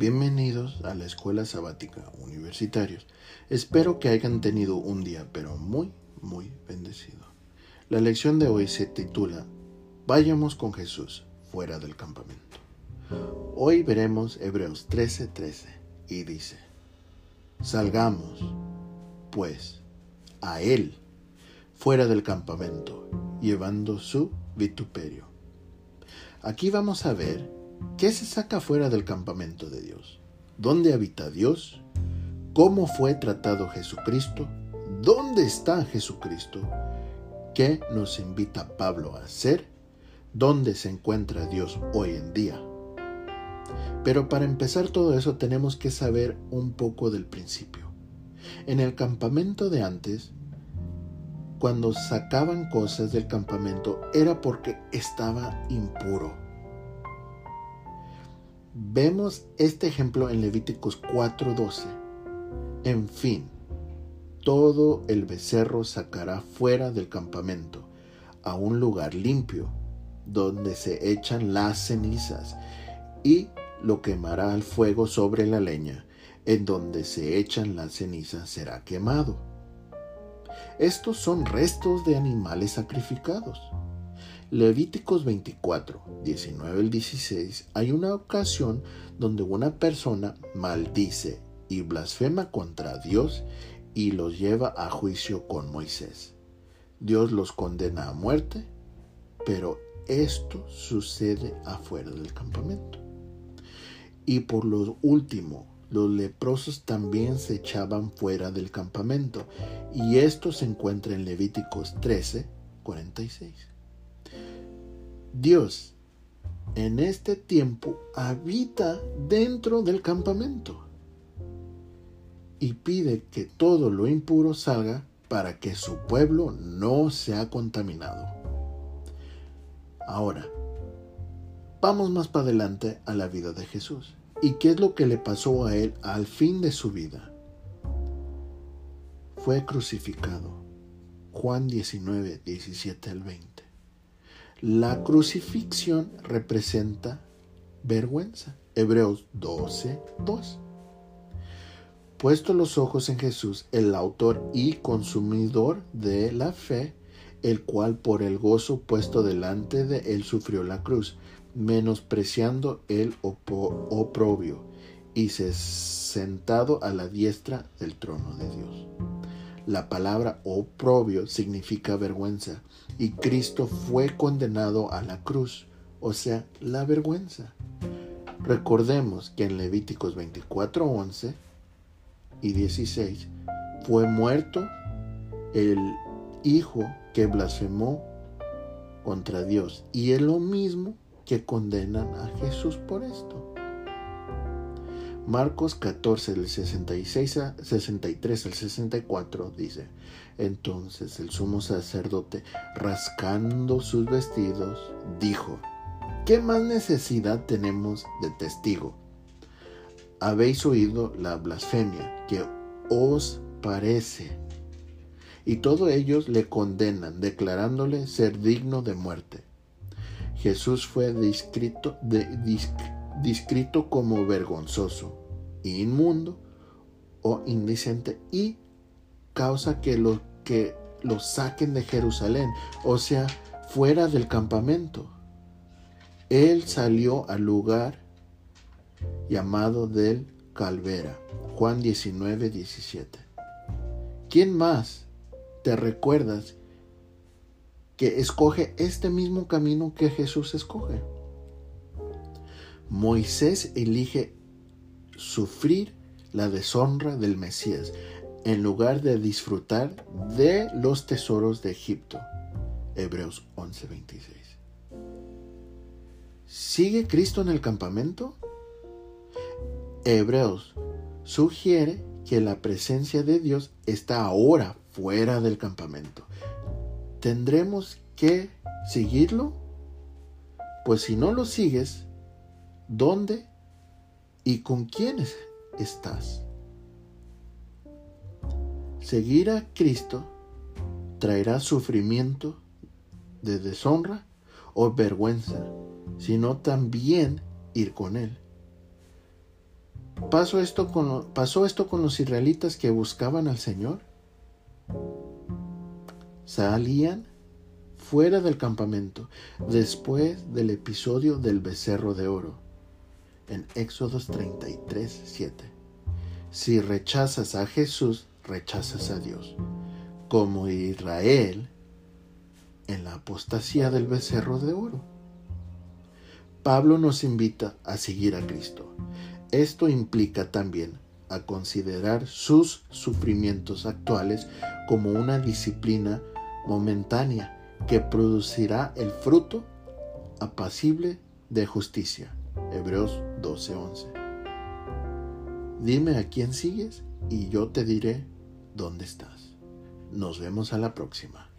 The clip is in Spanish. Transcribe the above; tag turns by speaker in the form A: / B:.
A: Bienvenidos a la Escuela Sabática Universitarios. Espero que hayan tenido un día pero muy, muy bendecido. La lección de hoy se titula Vayamos con Jesús fuera del campamento. Hoy veremos Hebreos 13:13 y dice, Salgamos, pues, a Él fuera del campamento, llevando su vituperio. Aquí vamos a ver qué se saca fuera del campamento de Dios, dónde habita Dios, cómo fue tratado Jesucristo, dónde está Jesucristo, qué nos invita Pablo a hacer, dónde se encuentra Dios hoy en día. Pero para empezar todo eso tenemos que saber un poco del principio. En el campamento de antes, cuando sacaban cosas del campamento era porque estaba impuro. Vemos este ejemplo en Levíticos 4:12. En fin, todo el becerro sacará fuera del campamento, a un lugar limpio, donde se echan las cenizas, y lo quemará al fuego sobre la leña, en donde se echan las cenizas será quemado estos son restos de animales sacrificados. Levíticos 24, 19 al 16, hay una ocasión donde una persona maldice y blasfema contra Dios y los lleva a juicio con Moisés. Dios los condena a muerte, pero esto sucede afuera del campamento. Y por lo último, los leprosos también se echaban fuera del campamento, y esto se encuentra en Levíticos 13, 46. Dios en este tiempo habita dentro del campamento y pide que todo lo impuro salga para que su pueblo no sea contaminado. Ahora, vamos más para adelante a la vida de Jesús. ¿Y qué es lo que le pasó a él al fin de su vida? Fue crucificado. Juan 19, 17 al 20. La crucifixión representa vergüenza. Hebreos 12, 2. Puesto los ojos en Jesús, el autor y consumidor de la fe, el cual por el gozo puesto delante de él sufrió la cruz, menospreciando el oprobio, y se sentado a la diestra del trono de Dios. La palabra oprobio significa vergüenza, y Cristo fue condenado a la cruz, o sea, la vergüenza. Recordemos que en Levíticos 24, 11 y 16 fue muerto el hijo que blasfemó contra Dios, y es lo mismo que condenan a Jesús por esto. Marcos 14 del 66 a 63 al 64 dice, entonces el sumo sacerdote, rascando sus vestidos, dijo, ¿qué más necesidad tenemos de testigo? Habéis oído la blasfemia que os parece. Y todos ellos le condenan, declarándole ser digno de muerte. Jesús fue descrito, como vergonzoso, inmundo o indecente y causa que lo, que saquen de Jerusalén, o sea, fuera del campamento. Él salió al lugar llamado del Calvera, Juan 19, 17. ¿Quién más te recuerdas que escoge este mismo camino que Jesús escoge. Moisés elige sufrir la deshonra del Mesías en lugar de disfrutar de los tesoros de Egipto. Hebreos 11:26. ¿Sigue Cristo en el campamento? Hebreos sugiere que la presencia de Dios está ahora fuera del campamento. ¿tendremos que seguirlo? Pues si no lo sigues, ¿dónde y con quiénes estás? Seguir a Cristo traerá sufrimiento de deshonra o vergüenza, sino también ir con Él. ¿Pasó esto, con, ¿Pasó esto con los israelitas que buscaban al Señor? Salían fuera del campamento después del episodio del becerro de oro en Éxodos 33, 7. Si rechazas a Jesús, rechazas a Dios. Como Israel en la apostasía del becerro de oro. Pablo nos invita a seguir a Cristo. Esto implica también a considerar sus sufrimientos actuales como una disciplina momentánea que producirá el fruto apacible de justicia. Hebreos 12:11. Dime a quién sigues y yo te diré dónde estás. Nos vemos a la próxima.